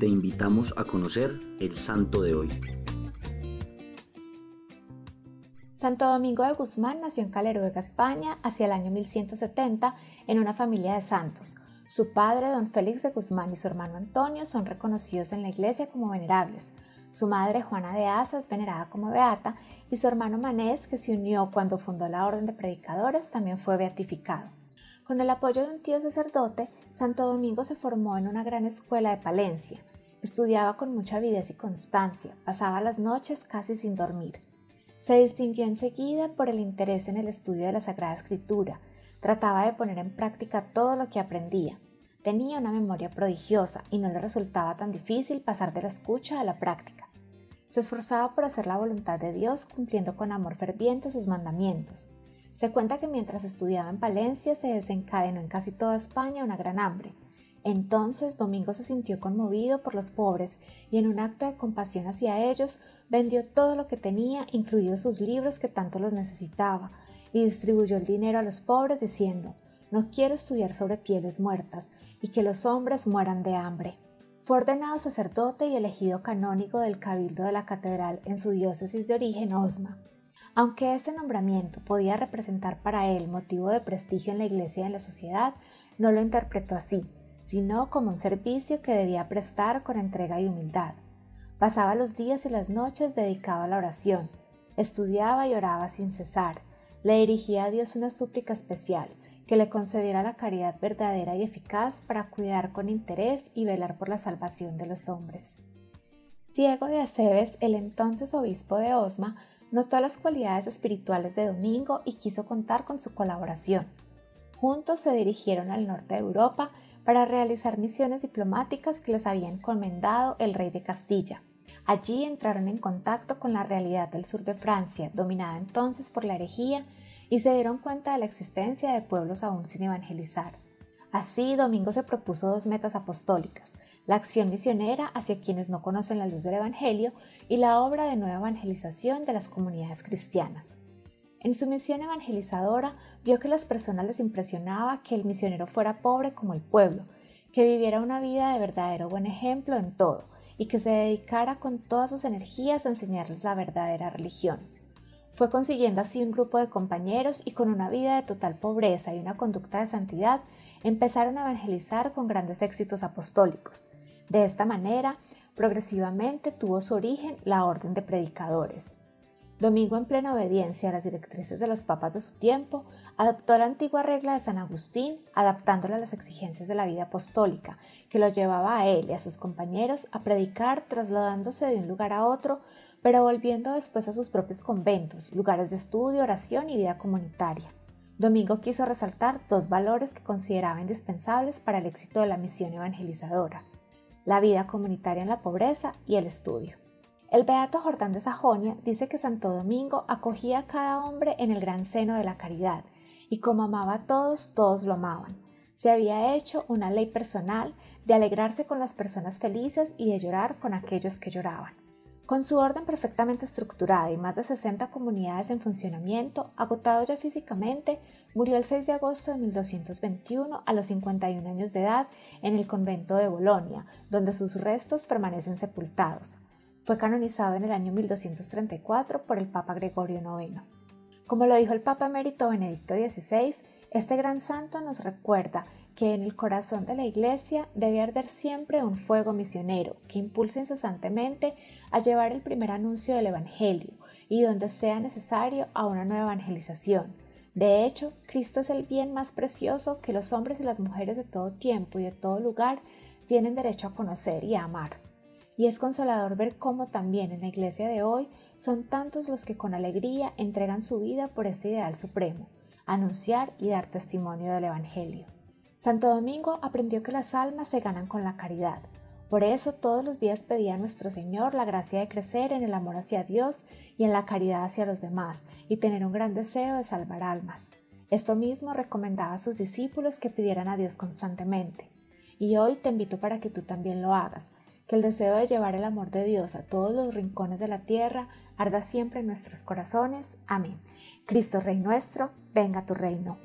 te invitamos a conocer el santo de hoy. Santo Domingo de Guzmán nació en Caleruega, España, hacia el año 1170, en una familia de santos. Su padre, don Félix de Guzmán, y su hermano Antonio son reconocidos en la iglesia como venerables. Su madre, Juana de Asa, es venerada como beata, y su hermano Manés, que se unió cuando fundó la Orden de Predicadores, también fue beatificado. Con el apoyo de un tío sacerdote, Santo Domingo se formó en una gran escuela de Palencia. Estudiaba con mucha avidez y constancia, pasaba las noches casi sin dormir. Se distinguió enseguida por el interés en el estudio de la Sagrada Escritura. Trataba de poner en práctica todo lo que aprendía. Tenía una memoria prodigiosa y no le resultaba tan difícil pasar de la escucha a la práctica. Se esforzaba por hacer la voluntad de Dios cumpliendo con amor ferviente sus mandamientos. Se cuenta que mientras estudiaba en Palencia se desencadenó en casi toda España una gran hambre. Entonces Domingo se sintió conmovido por los pobres y en un acto de compasión hacia ellos vendió todo lo que tenía, incluidos sus libros que tanto los necesitaba, y distribuyó el dinero a los pobres diciendo No quiero estudiar sobre pieles muertas y que los hombres mueran de hambre. Fue ordenado sacerdote y elegido canónigo del cabildo de la catedral en su diócesis de origen Osma. Aunque este nombramiento podía representar para él motivo de prestigio en la iglesia y en la sociedad, no lo interpretó así sino como un servicio que debía prestar con entrega y humildad. Pasaba los días y las noches dedicado a la oración, estudiaba y oraba sin cesar, le dirigía a Dios una súplica especial, que le concediera la caridad verdadera y eficaz para cuidar con interés y velar por la salvación de los hombres. Diego de Aceves, el entonces obispo de Osma, notó las cualidades espirituales de Domingo y quiso contar con su colaboración. Juntos se dirigieron al norte de Europa para realizar misiones diplomáticas que les había encomendado el rey de Castilla. Allí entraron en contacto con la realidad del sur de Francia, dominada entonces por la herejía, y se dieron cuenta de la existencia de pueblos aún sin evangelizar. Así, Domingo se propuso dos metas apostólicas, la acción misionera hacia quienes no conocen la luz del Evangelio y la obra de nueva evangelización de las comunidades cristianas. En su misión evangelizadora vio que a las personas les impresionaba que el misionero fuera pobre como el pueblo, que viviera una vida de verdadero buen ejemplo en todo y que se dedicara con todas sus energías a enseñarles la verdadera religión. Fue consiguiendo así un grupo de compañeros y con una vida de total pobreza y una conducta de santidad, empezaron a evangelizar con grandes éxitos apostólicos. De esta manera, progresivamente tuvo su origen la orden de predicadores. Domingo, en plena obediencia a las directrices de los papas de su tiempo, adoptó la antigua regla de San Agustín, adaptándola a las exigencias de la vida apostólica, que lo llevaba a él y a sus compañeros a predicar trasladándose de un lugar a otro, pero volviendo después a sus propios conventos, lugares de estudio, oración y vida comunitaria. Domingo quiso resaltar dos valores que consideraba indispensables para el éxito de la misión evangelizadora, la vida comunitaria en la pobreza y el estudio. El beato Jordán de Sajonia dice que Santo Domingo acogía a cada hombre en el gran seno de la caridad, y como amaba a todos, todos lo amaban. Se había hecho una ley personal de alegrarse con las personas felices y de llorar con aquellos que lloraban. Con su orden perfectamente estructurada y más de 60 comunidades en funcionamiento, agotado ya físicamente, murió el 6 de agosto de 1221 a los 51 años de edad en el convento de Bolonia, donde sus restos permanecen sepultados. Fue canonizado en el año 1234 por el Papa Gregorio IX. Como lo dijo el Papa emérito Benedicto XVI, este gran santo nos recuerda que en el corazón de la Iglesia debe arder siempre un fuego misionero que impulse incesantemente a llevar el primer anuncio del Evangelio y donde sea necesario a una nueva evangelización. De hecho, Cristo es el bien más precioso que los hombres y las mujeres de todo tiempo y de todo lugar tienen derecho a conocer y a amar y es consolador ver cómo también en la iglesia de hoy son tantos los que con alegría entregan su vida por este ideal supremo, anunciar y dar testimonio del Evangelio. Santo Domingo aprendió que las almas se ganan con la caridad. Por eso todos los días pedía a nuestro Señor la gracia de crecer en el amor hacia Dios y en la caridad hacia los demás y tener un gran deseo de salvar almas. Esto mismo recomendaba a sus discípulos que pidieran a Dios constantemente. Y hoy te invito para que tú también lo hagas, que el deseo de llevar el amor de Dios a todos los rincones de la tierra arda siempre en nuestros corazones. Amén. Cristo Rey nuestro, venga tu reino.